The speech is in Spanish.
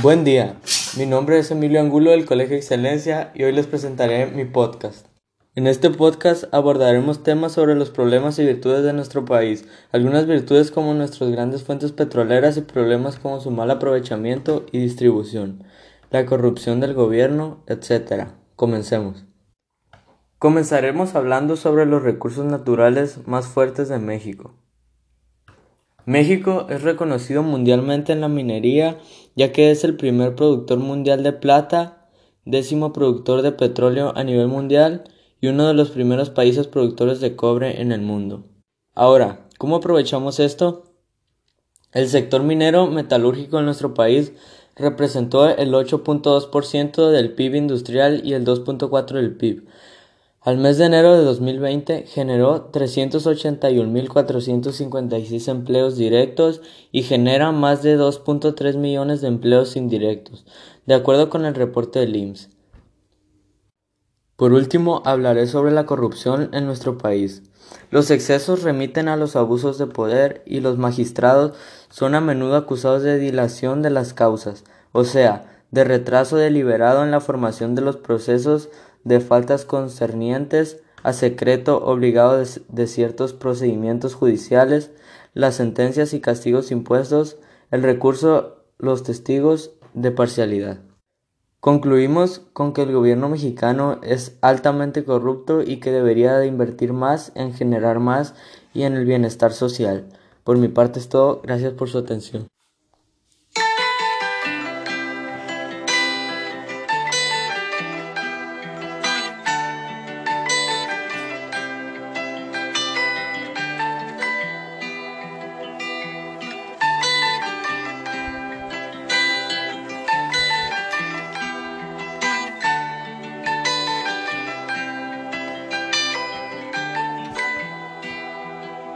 Buen día, mi nombre es Emilio Angulo del Colegio Excelencia y hoy les presentaré mi podcast. En este podcast abordaremos temas sobre los problemas y virtudes de nuestro país, algunas virtudes como nuestras grandes fuentes petroleras y problemas como su mal aprovechamiento y distribución, la corrupción del gobierno, etc. Comencemos. Comenzaremos hablando sobre los recursos naturales más fuertes de México. México es reconocido mundialmente en la minería ya que es el primer productor mundial de plata, décimo productor de petróleo a nivel mundial y uno de los primeros países productores de cobre en el mundo. Ahora, ¿cómo aprovechamos esto? El sector minero metalúrgico en nuestro país representó el 8.2% del PIB industrial y el 2.4% del PIB, al mes de enero de 2020 generó 381.456 empleos directos y genera más de 2.3 millones de empleos indirectos, de acuerdo con el reporte del IMSS. Por último, hablaré sobre la corrupción en nuestro país. Los excesos remiten a los abusos de poder y los magistrados son a menudo acusados de dilación de las causas, o sea, de retraso deliberado en la formación de los procesos de faltas concernientes a secreto obligado de, ciertos procedimientos judiciales, las sentencias y castigos impuestos, el recurso, los testigos de parcialidad. Concluimos con que el gobierno mexicano es altamente corrupto y que debería de invertir más en generar más y en el bienestar social. Por mi parte es todo, gracias por su atención.